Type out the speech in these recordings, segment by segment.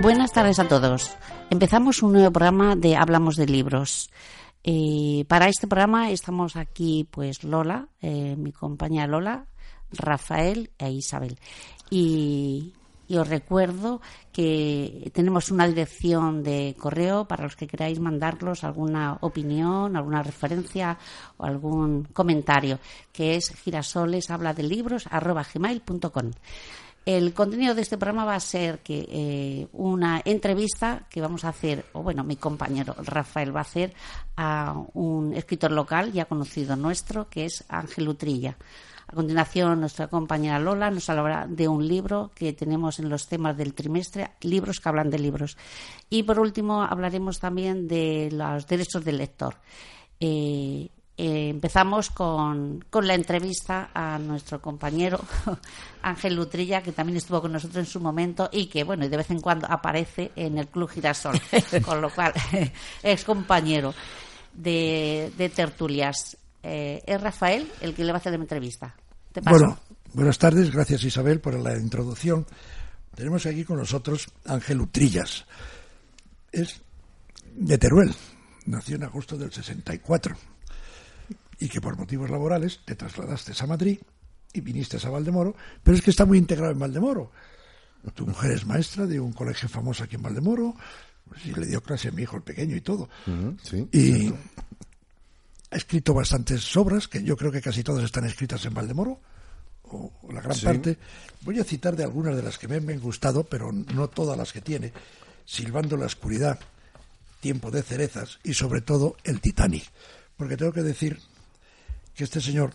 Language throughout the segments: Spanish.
Buenas tardes a todos. Empezamos un nuevo programa de Hablamos de Libros. Eh, para este programa estamos aquí, pues Lola, eh, mi compañera Lola, Rafael e Isabel. Y, os recuerdo que tenemos una dirección de correo para los que queráis mandarlos alguna opinión, alguna referencia o algún comentario, que es girasoles El contenido de este programa va a ser que eh, una entrevista que vamos a hacer, o bueno, mi compañero Rafael va a hacer a un escritor local ya conocido nuestro, que es Ángel Utrilla. A continuación, nuestra compañera Lola nos hablará de un libro que tenemos en los temas del trimestre, libros que hablan de libros. Y por último, hablaremos también de los derechos del lector. Eh, eh, empezamos con, con, la entrevista a nuestro compañero Ángel Lutrilla, que también estuvo con nosotros en su momento y que, bueno, de vez en cuando aparece en el Club Girasol, con lo cual es compañero de, tertulias. Eh, es Rafael el que le va a hacer la entrevista. Bueno, buenas tardes, gracias Isabel por la introducción. Tenemos aquí con nosotros Ángel Utrillas. Es de Teruel, nació en agosto del 64 y que por motivos laborales te trasladaste a Madrid y viniste a Valdemoro, pero es que está muy integrado en Valdemoro. Tu mujer es maestra de un colegio famoso aquí en Valdemoro, pues, y le dio clase a mi hijo el pequeño y todo. y ha escrito bastantes obras, que yo creo que casi todas están escritas en Valdemoro, o, la gran parte. Voy a citar de algunas de las que me han gustado, pero no todas las que tiene. Silbando la oscuridad, Tiempo de cerezas y sobre todo el Titanic. Porque tengo que decir que este señor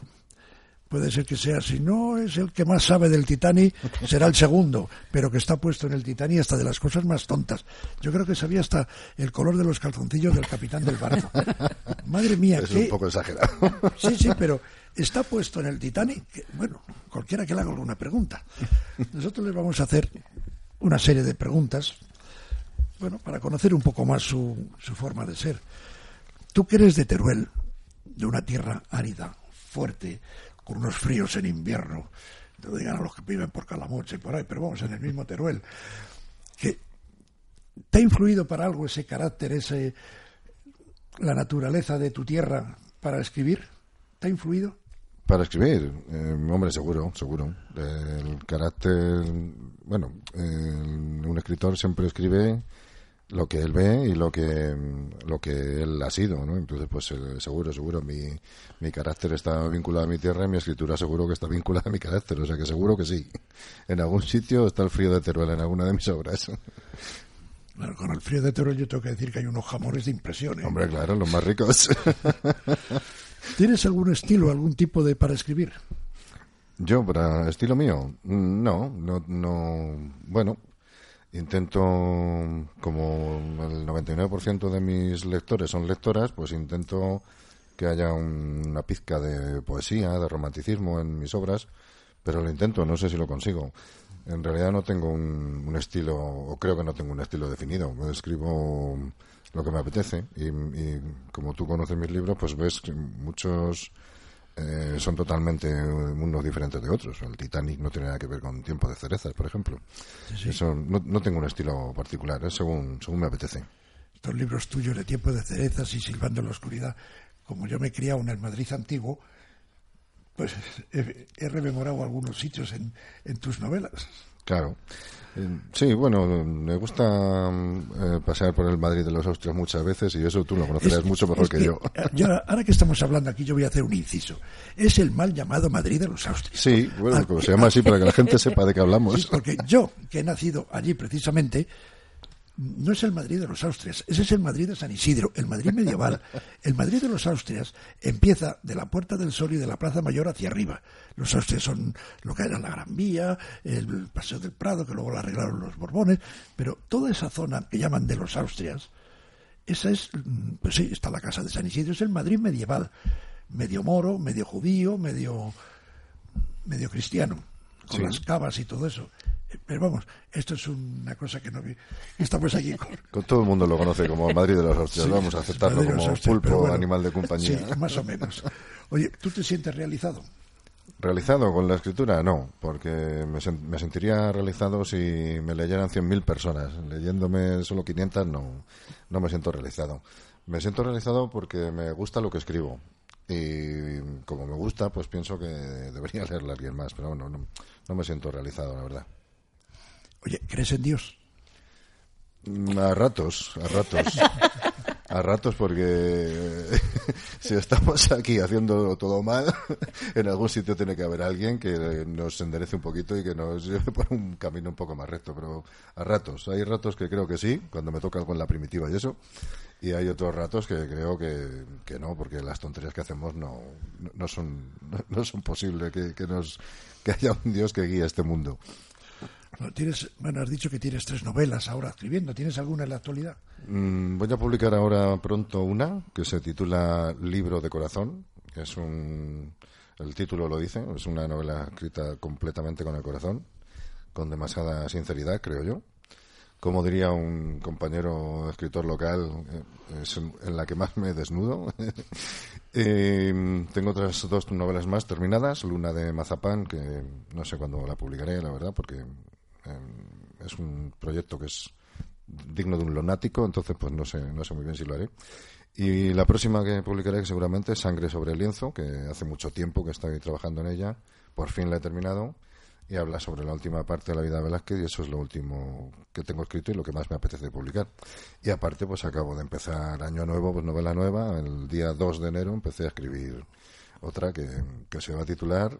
puede ser que sea, si no es el que más sabe del Titanic, será el segundo, pero que está puesto en el Titanic hasta de las cosas más tontas. Yo creo que sabía hasta el color de los calzoncillos del capitán del barco. Madre mía, es un poco exagerado. Sí, sí, pero está puesto en el Titanic, bueno, cualquiera que le haga alguna pregunta. Nosotros le vamos a hacer una serie de preguntas, bueno, para conocer un poco más su, su forma de ser. Tú que eres de Teruel, de una tierra árida, fuerte, con unos fríos en invierno, te lo digan a los que viven por Calamoche y por ahí, pero vamos, en el mismo Teruel, que te ha influido para algo ese carácter, ese la naturaleza de tu tierra para escribir, ¿te ha influido? Para escribir, eh, hombre, seguro, seguro. El carácter, bueno, un escritor siempre escribe lo que él ve y lo que lo que él ha sido, ¿no? Entonces, pues eh, seguro, seguro, mi, mi carácter está vinculado a mi tierra y mi escritura seguro que está vinculada a mi carácter, o sea que seguro que sí. En algún sitio está el frío de Teruel en alguna de mis obras. Bueno, con el frío de Teruel yo tengo que decir que hay unos jamones de impresión. ¿eh? Hombre, claro, los más ricos. ¿Tienes algún estilo, algún tipo de para escribir? Yo, para estilo mío, no, no, no. Bueno, intento, como el 99% de mis lectores son lectoras, pues intento que haya una pizca de poesía, de romanticismo en mis obras, pero lo intento, no sé si lo consigo. En realidad no tengo un, estilo, o creo que no tengo un estilo definido. Escribo lo que me apetece y, y como tú conoces mis libros, pues ves que muchos eh, son totalmente mundos diferentes de otros. El Titanic no tiene nada que ver con Tiempo de cerezas, por ejemplo. Eso no, tengo un estilo particular, es según, según me apetece. Estos libros tuyos de Tiempo de cerezas y Silbando en la oscuridad, como yo me he criado en el Madrid antiguo, pues he, rememorado algunos sitios en, en tus novelas. Claro. Eh, sí, bueno, me gusta eh, pasear por el Madrid de los Austrias muchas veces y eso tú lo conocerás mucho mejor que, yo. Ahora que estamos hablando aquí, yo voy a hacer un inciso. Es el mal llamado Madrid de los Austrias. Sí, bueno, como se llama así para que la gente sepa de qué hablamos. Sí, porque yo, que he nacido allí precisamente, no es el Madrid de los Austrias, ese es el Madrid de San Isidro, el Madrid medieval. El Madrid de los Austrias empieza de la Puerta del Sol y de la Plaza Mayor hacia arriba. Los Austrias son lo que era la Gran Vía, el Paseo del Prado, que luego lo arreglaron los Borbones, pero toda esa zona que llaman de los Austrias, esa es, pues sí, está la Casa de San Isidro, es el Madrid medieval, medio moro, medio judío, medio, medio cristiano, con las cavas y todo eso. Pero vamos, esto es una cosa que no vi. Estamos aquí con... todo el mundo lo conoce como Madrid de los Austrias. Vamos a aceptarlo como pulpo, animal de compañía. Sí, más o menos. Oye, ¿tú te sientes realizado? ¿Realizado con la escritura? No, porque me, sentiría realizado si me leyeran 100.000 personas. Leyéndome solo 500 no, no me siento realizado. Me siento realizado porque me gusta lo que escribo. Y como me gusta, pues pienso que debería leerla alguien más. Pero bueno, no, no me siento realizado, la verdad. Oye, ¿crees en Dios? Mm, a ratos, a ratos. A ratos porque si estamos aquí haciendo todo mal, en algún sitio tiene que haber alguien que nos enderece un poquito y que nos lleve por un camino un poco más recto. Pero a ratos, hay ratos que creo que sí, cuando me toca en la primitiva y eso. Y hay otros ratos que creo que, que no, porque las tonterías que hacemos no, no, son, no son posibles, que, que, nos, que haya un Dios que guíe este mundo. Tienes, bueno, has dicho que tienes tres novelas ahora escribiendo. ¿Tienes alguna en la actualidad? Mm, voy a publicar ahora pronto una que se titula Libro de Corazón. Es un, el título lo dice, es una novela escrita completamente con el corazón, con demasiada sinceridad, creo yo. Como diría un compañero escritor local, eh, es en la que más me desnudo. tengo otras dos novelas más terminadas, Luna de Mazapán, que no sé cuándo la publicaré, la verdad, porque es un proyecto que es digno de un lunático, entonces pues no sé, no sé muy bien si lo haré. Y la próxima que publicaré seguramente es Sangre sobre el lienzo, que hace mucho tiempo que estoy trabajando en ella, por fin la he terminado, y habla sobre la última parte de la vida de Velázquez, y eso es lo último que tengo escrito y lo que más me apetece publicar. Y aparte, pues acabo de empezar año nuevo, pues novela nueva, el día 2 de enero empecé a escribir otra que, que se va a titular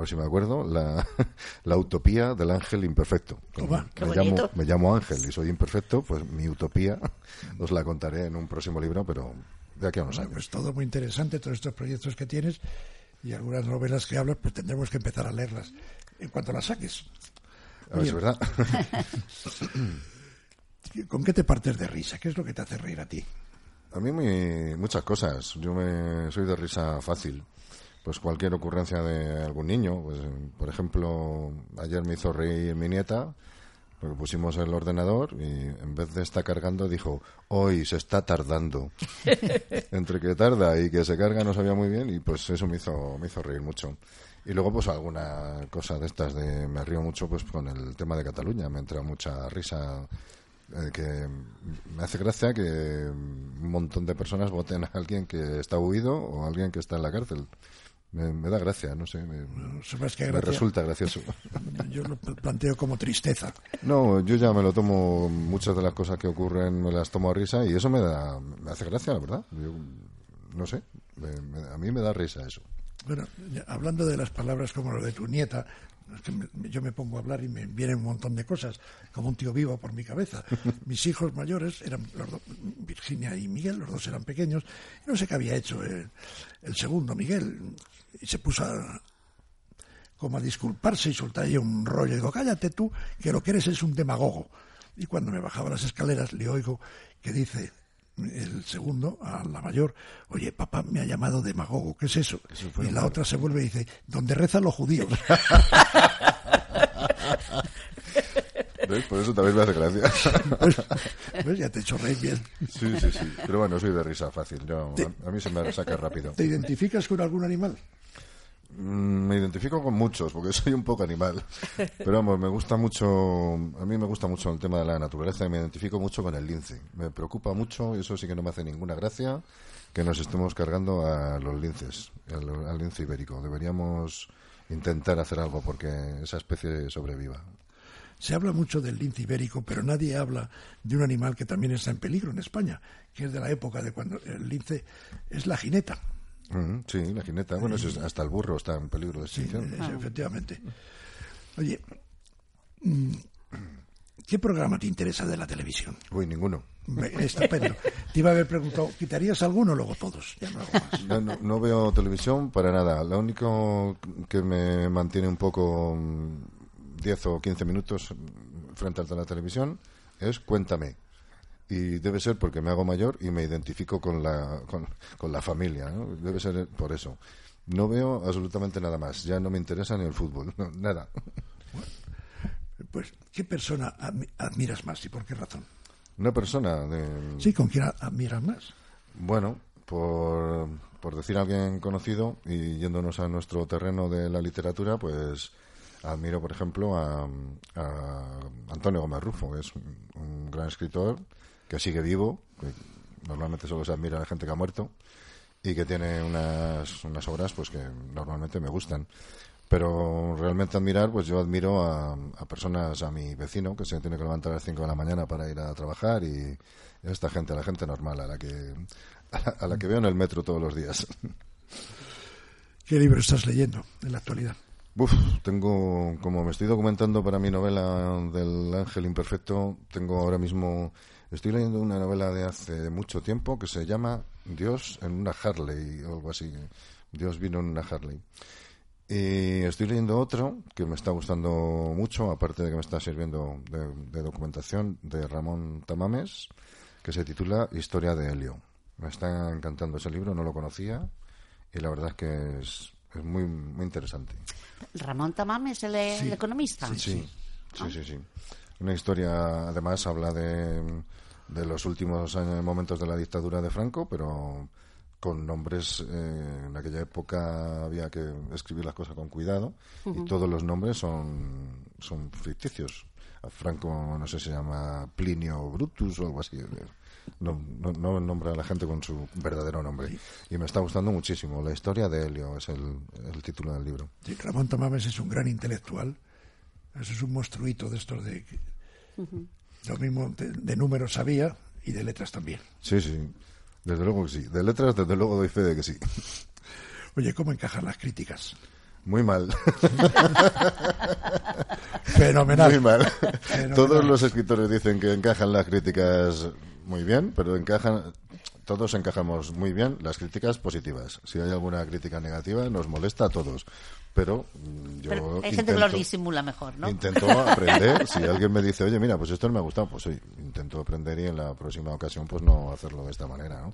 a ver si me acuerdo, la, la utopía del ángel imperfecto. me, llamo, me llamo Ángel y soy imperfecto, pues mi utopía os la contaré en un próximo libro, pero de aquí a unos años. Pues todo muy interesante, todos estos proyectos que tienes y algunas novelas que hablas, pues tendremos que empezar a leerlas en cuanto las saques. A ver si es verdad. ¿Con qué te partes de risa? ¿Qué es lo que te hace reír a ti? A mí muchas cosas. Yo me soy de risa fácil pues cualquier ocurrencia de algún niño. Pues, por ejemplo, ayer me hizo reír mi nieta porque pusimos el ordenador y en vez de estar cargando dijo, hoy se está tardando. Entre que tarda y que se carga no sabía muy bien y pues eso me hizo, me hizo reír mucho. Y luego pues alguna cosa de estas de me río mucho pues con el tema de Cataluña, me entra mucha risa eh, que me hace gracia que un montón de personas voten a alguien que está huido o a alguien que está en la cárcel. Me, da gracia, no sé. Me, resulta gracioso. Yo lo planteo como tristeza. No, yo ya me lo tomo, muchas de las cosas que ocurren me las tomo a risa y eso me da, me hace gracia, la verdad. Yo, no sé, a mí me da risa eso. Bueno, hablando de las palabras como lo de tu nieta, yo me pongo a hablar y me vienen un montón de cosas, como un tío vivo por mi cabeza. Mis hijos mayores eran Virginia y Miguel, los dos eran pequeños, y no sé qué había hecho el, el segundo, Miguel, y se puso a, como a disculparse y soltar ahí un rollo. Y digo, cállate tú, que lo que eres es un demagogo. Y cuando me bajaba las escaleras le oigo que dice el segundo a la mayor, oye, papá me ha llamado demagogo, ¿qué es eso? y la otra se vuelve y dice, donde rezan los judíos. Por eso también me hace gracia. pues, pues ya te he hecho reír bien. Sí, sí, sí. Pero bueno, soy de risa fácil. Yo, a, mí se me saca rápido. ¿Te identificas con algún animal? Mm, me identifico con muchos, porque soy un poco animal. Pero vamos, me gusta mucho, a mí me gusta mucho el tema de la naturaleza y me identifico mucho con el lince. Me preocupa mucho, y eso sí que no me hace ninguna gracia, que nos estemos cargando a los linces, al lince ibérico. Deberíamos intentar hacer algo porque esa especie sobreviva. Se habla mucho del lince ibérico, pero nadie habla de un animal que también está en peligro en España, que es de la época de cuando el lince es la jineta sí, la jineta. Bueno, hasta el burro está en peligro de extinción. Sí, efectivamente. Oye, mm, ¿qué programa te interesa de la televisión? Uy, ninguno. Estupendo. Te iba a haber preguntado, ¿quitarías alguno o luego todos? Ya no, no, veo televisión para nada. Lo único que me mantiene un poco 10 mm, o 15 minutos frente a la televisión es Cuéntame y debe ser porque me hago mayor y me identifico con la, con, la familia, ¿no? Debe ser por eso. No veo absolutamente nada más, ya no me interesa ni el fútbol, nada. pues, ¿qué persona admiras más y por qué razón? Una persona de... Sí, ¿con quién admiras más? Bueno, por, por decir a alguien conocido y yéndonos a nuestro terreno de la literatura, pues admiro, por ejemplo, a, Antonio Gómez Rufo, que es un, gran escritor que sigue vivo, normalmente solo se admira a la gente que ha muerto y que tiene unas, unas obras pues que normalmente me gustan. Pero realmente admirar, pues yo admiro a, personas, a mi vecino, que se tiene que levantar a las 5 de la mañana para ir a trabajar, y a esta gente, a la gente normal, a la que, a la que veo en el metro todos los días. ¿Qué libro estás leyendo en la actualidad? Uf, tengo, como me estoy documentando para mi novela del Ángel Imperfecto, tengo ahora mismo, estoy leyendo una novela de hace mucho tiempo que se llama Dios en una Harley o algo así. Dios vino en una Harley. Y estoy leyendo otro que me está gustando mucho, aparte de que me está sirviendo de, documentación, de Ramón Tamames, que se titula Historia de Helio. Me está encantando ese libro, no lo conocía y la verdad es que es, muy, muy interesante. Ramón Tamames, el, el economista. Sí, sí, sí, sí, Una historia, además, habla de, de los últimos años, momentos de la dictadura de Franco, pero con nombres, eh, en aquella época había que escribir las cosas con cuidado y todos los nombres son, son ficticios. A Franco, no sé, se llama Plinio Brutus o algo así. No, no, nombra a la gente con su verdadero nombre. Y me está gustando muchísimo. La historia de Helio es el, el título del libro. Sí, Ramón Tamames es un gran intelectual. Eso es un monstruito de estos de... Lo mismo de, números sabía y de letras también. Sí, sí. Desde luego que sí. De letras, desde luego doy fe de que sí. Oye, ¿cómo encajan las críticas? Muy mal. Fenomenal. Muy mal. Todos los escritores dicen que encajan las críticas muy bien, pero encajan todos encajamos muy bien las críticas positivas. Si hay alguna crítica negativa, nos molesta a todos pero mm, yo hay gente que lo disimula mejor, ¿no? Intento aprender. si alguien me dice, oye, mira, pues esto no me ha gustado, pues sí, intento aprender y en la próxima ocasión, pues no hacerlo de esta manera, ¿no?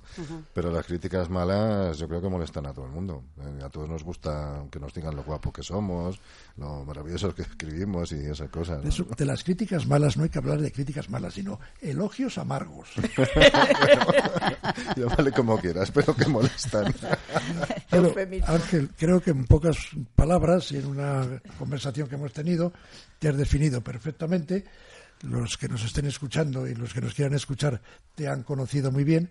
Pero las críticas malas, yo creo que molestan a todo el mundo. Eh, a todos nos gusta que nos digan lo guapo que somos, lo maravillosos que escribimos y esas cosas. De, las críticas malas no hay que hablar de críticas malas, sino elogios amargos. vale como quieras, pero que molestan. Ángel, creo que en pocas palabras y en una conversación que hemos tenido te has definido perfectamente. Los que nos estén escuchando y los que nos quieran escuchar te han conocido muy bien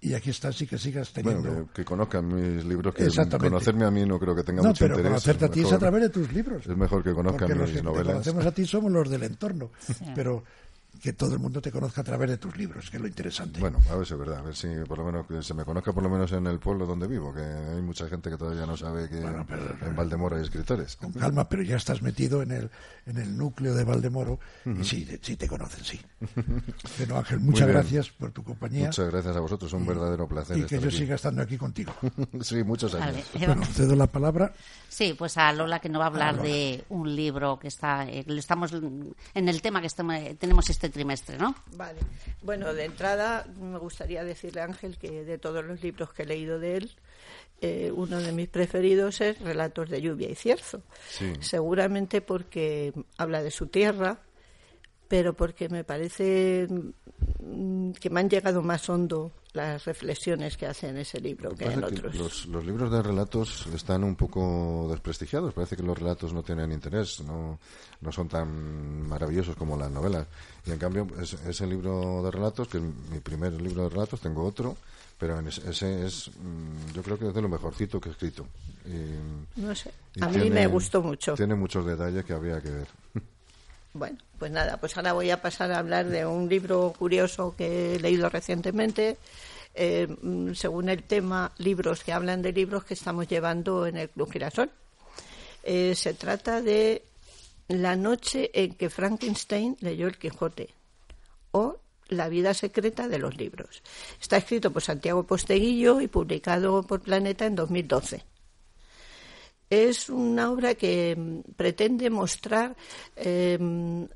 y aquí estás y que sigas teniendo. que conozcan mis libros, que conocerme a mí no creo que tenga no, mucho pero conocerte a ti es a través de tus libros. Es mejor que conozcan mis los que novelas. conocemos a ti somos los del entorno, pero que todo el mundo te conozca a través de tus libros, que es lo interesante. Bueno, a ver si es verdad, a ver si por lo menos que se me conozca por lo menos en el pueblo donde vivo, que hay mucha gente que todavía no sabe que en Valdemoro hay escritores. Con calma, pero ya estás metido en el, en el núcleo de Valdemoro y sí, sí te conocen, sí. Bueno, Ángel, muchas gracias por tu compañía. Muchas gracias a vosotros, un verdadero placer. Y que yo siga estando aquí contigo. sí, muchos años. Bueno, cedo la palabra. Sí, pues a Lola que nos va a hablar de un libro que está, eh, estamos en el tema que tenemos este trimestre, ¿no? Vale. Bueno, de entrada me gustaría decirle a Ángel que de todos los libros que he leído de él, eh, uno de mis preferidos es Relatos de lluvia y cierzo. Seguramente porque habla de su tierra, pero porque me parece mm, que me han llegado más hondo las reflexiones que hace en ese libro que, en otros. Los, los, libros de relatos están un poco desprestigiados. Parece que los relatos no tienen interés, no, no son tan maravillosos como las novelas. Y en cambio, ese libro de relatos, que es mi primer libro de relatos, tengo otro, pero ese es, mm, yo creo que es de lo mejorcito que he escrito. no sé, a mí me gustó mucho. Tiene muchos detalles que habría que ver. Bueno, pues nada, pues ahora voy a pasar a hablar de un libro curioso que he leído recientemente, eh, mm, según el tema, libros que hablan de libros que estamos llevando en el Club Girasol. Eh, se trata de La noche en que Frankenstein leyó el Quijote o La vida secreta de los libros. Está escrito por Santiago Posteguillo y publicado por Planeta en 2012 es una obra que mm, pretende mostrar em,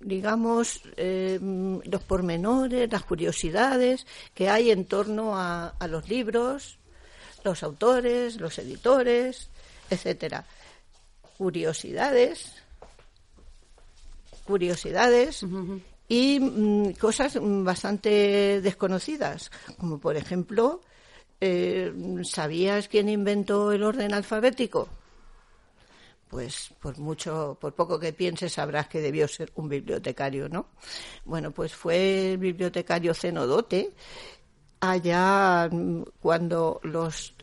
digamos, em, los pormenores, las curiosidades que hay en torno a, los libros, los autores, los editores, etcétera. Curiosidades, curiosidades y mm, cosas bastante desconocidas, como por ejemplo eh, ¿sabías quién inventó el orden alfabético? Pues por mucho, por poco que pienses, sabrás que debió ser un bibliotecario, ¿no? Bueno, pues fue el bibliotecario Cenodote allá mm, cuando los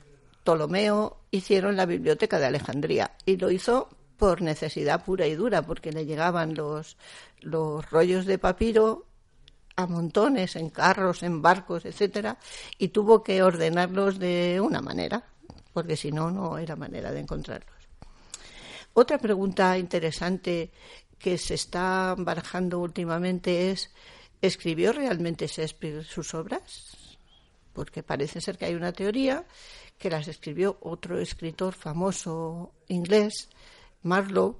Ptolomeo hicieron la biblioteca de Alejandría y lo hizo por necesidad pura y dura, porque le llegaban los, los rollos de papiro a montones, en carros, en barcos, etcétera, y tuvo que ordenarlos de una manera, porque si no, no era manera de encontrarlos. Otra pregunta interesante que se está barajando últimamente es, ¿escribió realmente Shakespeare sus obras? Porque parece ser que hay una teoría que las escribió otro escritor famoso inglés, Marlowe,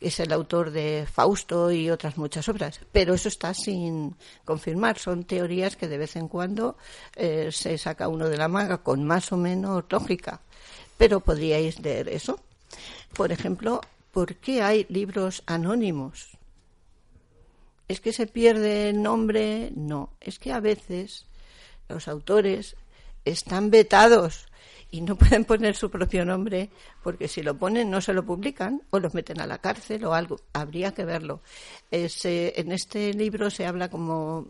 es el autor de Fausto y otras muchas obras, pero eso está sin confirmar. Son teorías que de vez en cuando eh, se saca uno de la manga con más o menos lógica, pero podríais leer eso. Por ejemplo, ¿por qué hay libros anónimos? ¿Es que se pierde el nombre? No, es que a veces los autores están vetados y no pueden poner su propio nombre porque si lo ponen no se lo publican o los meten a la cárcel o algo. Habría que verlo. en este libro se habla como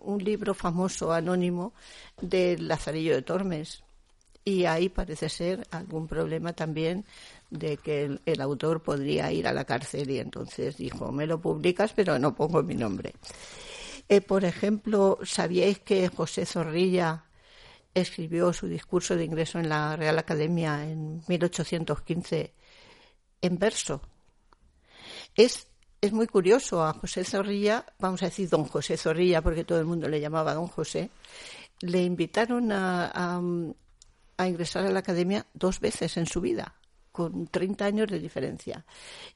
un libro famoso anónimo del Lazarillo de Tormes y ahí parece ser algún problema también de que el, autor podría ir a la cárcel y entonces dijo me lo publicas pero no pongo mi nombre. Eh, por ejemplo, ¿sabíais que José Zorrilla escribió su discurso de ingreso en la Real Academia en 1815 en verso. Es, es muy curioso a José Zorrilla, vamos a decir don José Zorrilla porque todo el mundo le llamaba don José, le invitaron a ingresar a la Academia dos veces en su vida con 30 años de diferencia.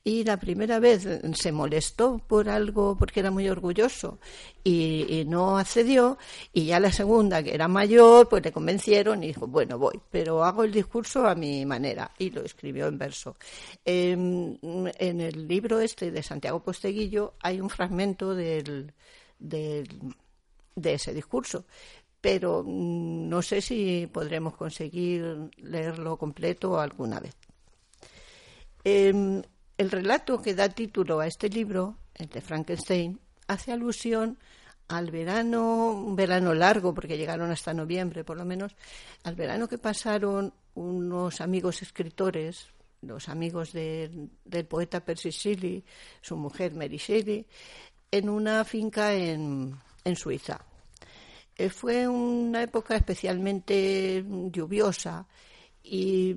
Y la primera vez se molestó por algo porque era muy orgulloso y, no accedió. Y ya la segunda, que era mayor, pues le convencieron y dijo, bueno, voy, pero hago el discurso a mi manera. Y lo escribió en verso. en el libro este de Santiago Posteguillo hay un fragmento del, de ese discurso pero mm, no sé si podremos conseguir leerlo completo alguna vez. Em, el relato que da título a este libro, el de Frankenstein, hace alusión al verano, un verano largo, porque llegaron hasta noviembre por lo menos, al verano que pasaron unos amigos escritores, los amigos del poeta Percy Shelley, su mujer Mary Shelley, en una finca en, Suiza. Eh, fue una época especialmente lluviosa y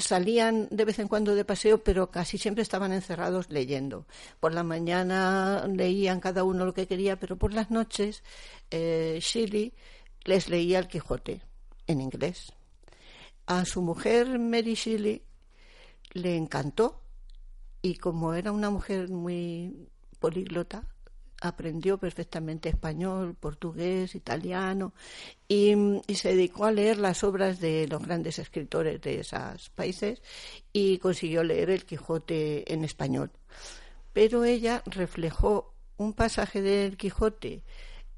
salían de vez en cuando de paseo, pero casi siempre estaban encerrados leyendo. Por la mañana leían cada uno lo que quería, pero por las noches eh, les leía el Quijote en inglés. A su mujer Mary Shelley le encantó y como era una mujer muy políglota, aprendió perfectamente español, portugués, italiano y, se dedicó a leer las obras de los grandes escritores de esos países y consiguió leer el Quijote en español. Pero ella reflejó un pasaje del Quijote,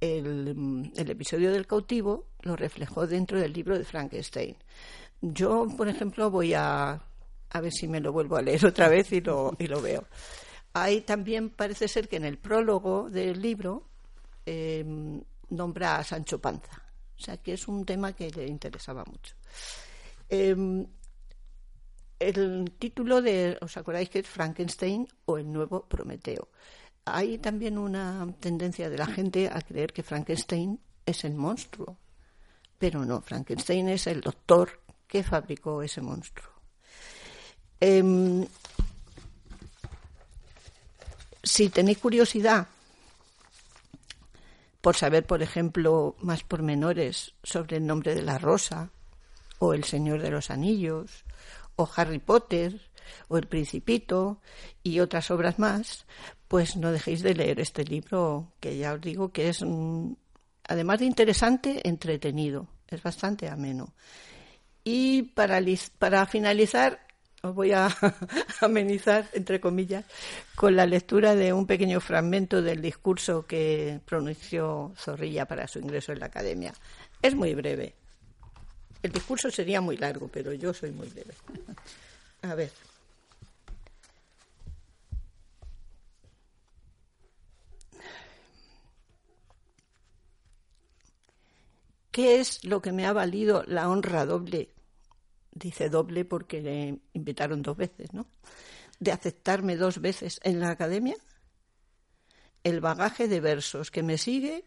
el, el episodio del cautivo, lo reflejó dentro del libro de Frankenstein. Yo, por ejemplo, voy a, a ver si me lo vuelvo a leer otra vez y lo, y lo veo. Hay también parece ser que en el prólogo del libro eh, nombra a Sancho Panza, o sea que es un tema que le interesaba mucho. Em, el título de, ¿os acordáis que es Frankenstein o el nuevo Prometeo? Hay también una tendencia de la gente a creer que Frankenstein es el monstruo, pero no, Frankenstein es el doctor que fabricó ese monstruo. Em, si tenéis curiosidad por saber, por ejemplo, más pormenores sobre el nombre de la rosa, o El Señor de los Anillos, o Harry Potter, o El Principito, y otras obras más, pues no dejéis de leer este libro, que ya os digo que es, además de interesante, entretenido, es bastante ameno. Y para, para finalizar, os voy a amenizar, entre comillas, con la lectura de un pequeño fragmento del discurso que pronunció Zorrilla para su ingreso en la academia. Es muy breve. El discurso sería muy largo, pero yo soy muy breve. A ver. ¿Qué es lo que me ha valido la honra doble? Dice doble porque le invitaron dos veces, ¿no? De aceptarme dos veces en la academia. El bagaje de versos que me sigue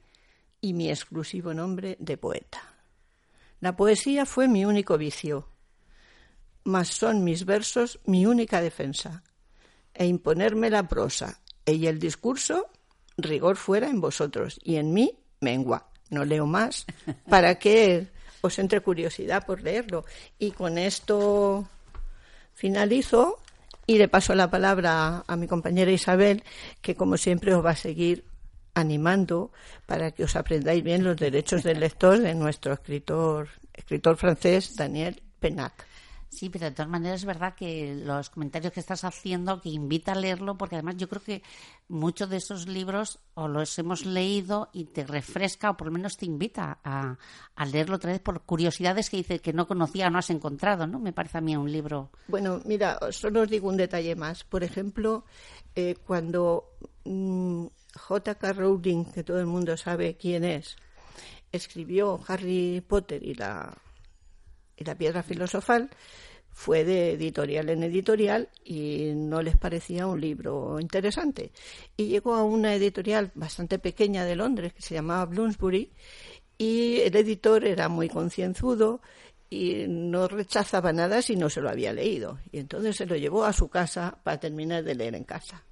y mi exclusivo nombre de poeta. La poesía fue mi único vicio, mas son mis versos mi única defensa, e imponerme la prosa y el discurso, rigor fuera en vosotros y en mí mengua no leo más, para que os entre curiosidad por leerlo. Y con esto finalizo y le paso la palabra a mi compañera Isabel, que como siempre os va a seguir animando para que os aprendáis bien los derechos del lector de nuestro escritor, escritor francés Daniel Penac. Sí, pero de todas maneras es verdad que los comentarios que estás haciendo, que invita a leerlo, porque además yo creo que muchos de esos libros o los hemos leído y te refresca o por lo menos te invita a, leerlo otra vez por curiosidades que dice que no conocía o no has encontrado, ¿no? Me parece a mí un libro. Bueno, mira, solo os digo un detalle más. Por ejemplo, eh, cuando mm, J.K. Rowling, que todo el mundo sabe quién es, escribió Harry Potter y la y la piedra filosofal fue de editorial en editorial y no les parecía un libro interesante. Y llegó a una editorial bastante pequeña de Londres que se llamaba Bloomsbury y el editor era muy concienzudo y no rechazaba nada si no se lo había leído. Y entonces se lo llevó a su casa para terminar de leer en casa.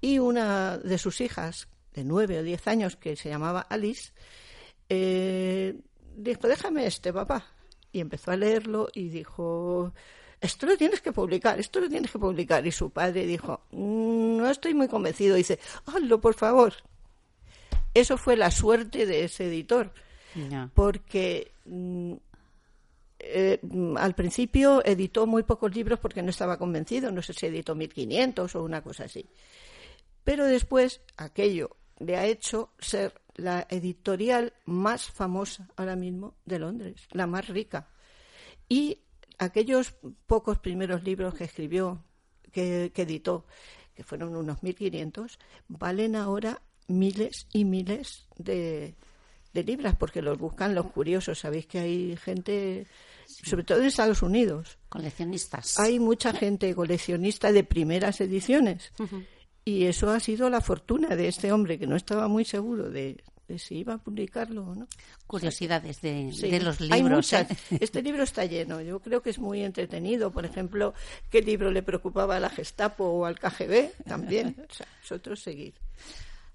Y una de sus hijas, de nueve o diez años, que se llamaba Alice, eh, dijo, déjame este, papá y empezó a leerlo y dijo, esto lo tienes que publicar, esto lo tienes que publicar. Y su padre dijo, mm, no estoy muy convencido. dice, hazlo, por favor. Eso fue la suerte de ese editor, porque mm, eh, al principio editó muy pocos libros porque no estaba convencido, no sé si editó 1500 o una cosa así. Pero después aquello le ha hecho ser la editorial más famosa ahora mismo de Londres, la más rica. Y aquellos pocos primeros libros que escribió, que, editó, que fueron unos 1.500, valen ahora miles y miles de, libras, porque los buscan los curiosos. Sabéis que hay gente, sobre todo en Estados Unidos. Coleccionistas. Hay mucha gente coleccionista de primeras ediciones. Y eso ha sido la fortuna de este hombre que no estaba muy seguro de, si iba a publicarlo o no. Curiosidades de, los libros. ¿eh? Este libro está lleno. Yo creo que es muy entretenido. Por ejemplo, ¿qué libro le preocupaba a la Gestapo o al KGB? También. O sea, nosotros seguir.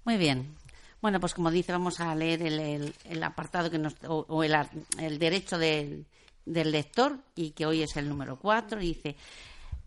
Muy bien. Bueno, pues como dice, vamos a leer el, apartado que nos, o, el, el, derecho del lector y que hoy es el número cuatro. Dice,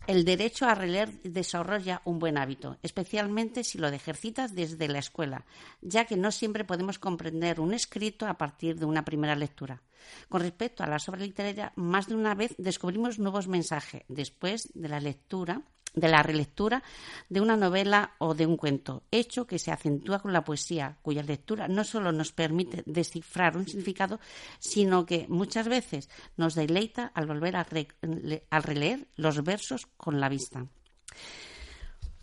el derecho a releer desarrolla un buen hábito, especialmente si lo ejercitas desde la escuela, ya que no siempre podemos comprender un escrito a partir de una primera lectura. Con respecto a la obra literaria, más de una vez descubrimos nuevos mensajes después de la lectura de la relectura de una novela o de un cuento, hecho que se acentúa con la poesía, cuya lectura no solo nos permite descifrar un significado, sino que muchas veces nos deleita al volver a, releer los versos con la vista.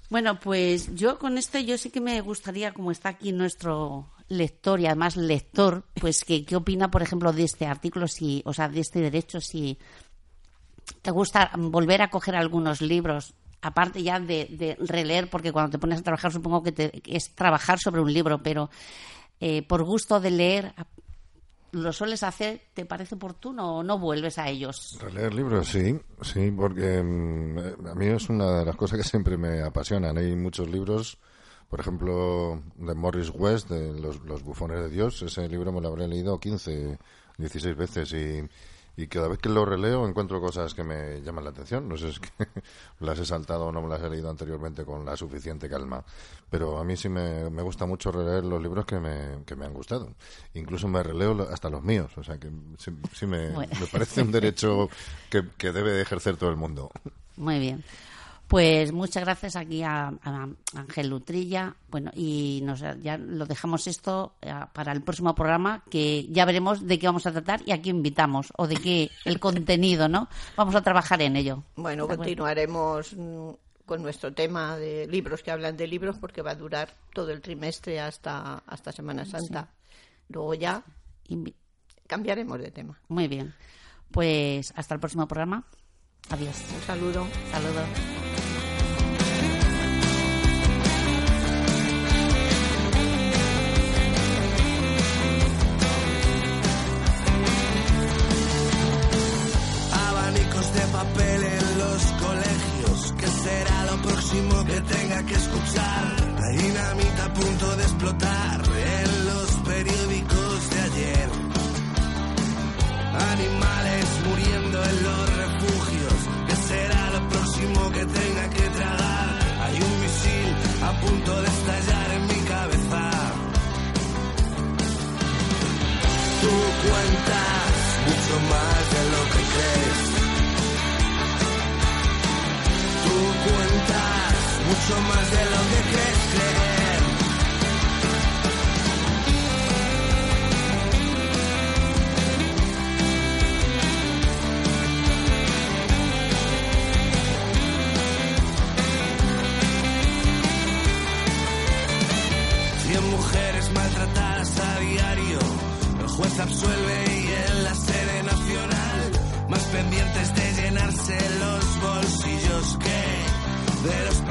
Bueno, pues yo con esto yo sí que me gustaría, como está aquí nuestro lector y además lector, pues que qué opina, por ejemplo, de este artículo, si, o sea, de este derecho, si te gusta volver a coger algunos libros aparte ya de, releer, porque cuando te pones a trabajar supongo que, es trabajar sobre un libro, pero eh, por gusto de leer, ¿lo sueles hacer? ¿Te parece oportuno o no vuelves a ellos? Releer libros, sí, sí, porque mm, a mí es una de las cosas que siempre me apasionan. Hay muchos libros, por ejemplo, de Morris West, de Los, los bufones de Dios, ese libro me lo habré leído 15, 16 veces y y cada vez que lo releo encuentro cosas que me llaman la atención. No sé si es que las he saltado o no me las he leído anteriormente con la suficiente calma, pero a mí sí me, gusta mucho releer los libros que me, que me han gustado. Incluso me releo hasta los míos, o sea que sí, me, parece un derecho que, que debe ejercer todo el mundo. Muy bien. Pues muchas gracias aquí a, a Ángel Lutrilla. Bueno, y nos, ya lo dejamos esto eh, para el próximo programa, que ya veremos de qué vamos a tratar y a qué invitamos, o de qué el contenido, ¿no? Vamos a trabajar en ello. Bueno, continuaremos mm, con nuestro tema de libros que hablan de libros porque va a durar todo el trimestre hasta, hasta Semana Santa. Luego ya Invi- cambiaremos de tema. Muy bien. Pues hasta el próximo programa. Adiós. Un saludo. Saludos. Tenga que escuchar? La dinamita a punto de explotar en los periódicos de ayer. Animales muriendo en los refugios. ¿Qué será lo próximo que tenga que tragar? Hay un misil a punto de estallar en mi cabeza. Tú cuentas mucho más de lo que crees. Tú cuentas mucho más de lo que crees creer. Cien mujeres maltratadas a diario. El juez absuelve y en la sede nacional, más pendientes de llenarse los bolsillos que de los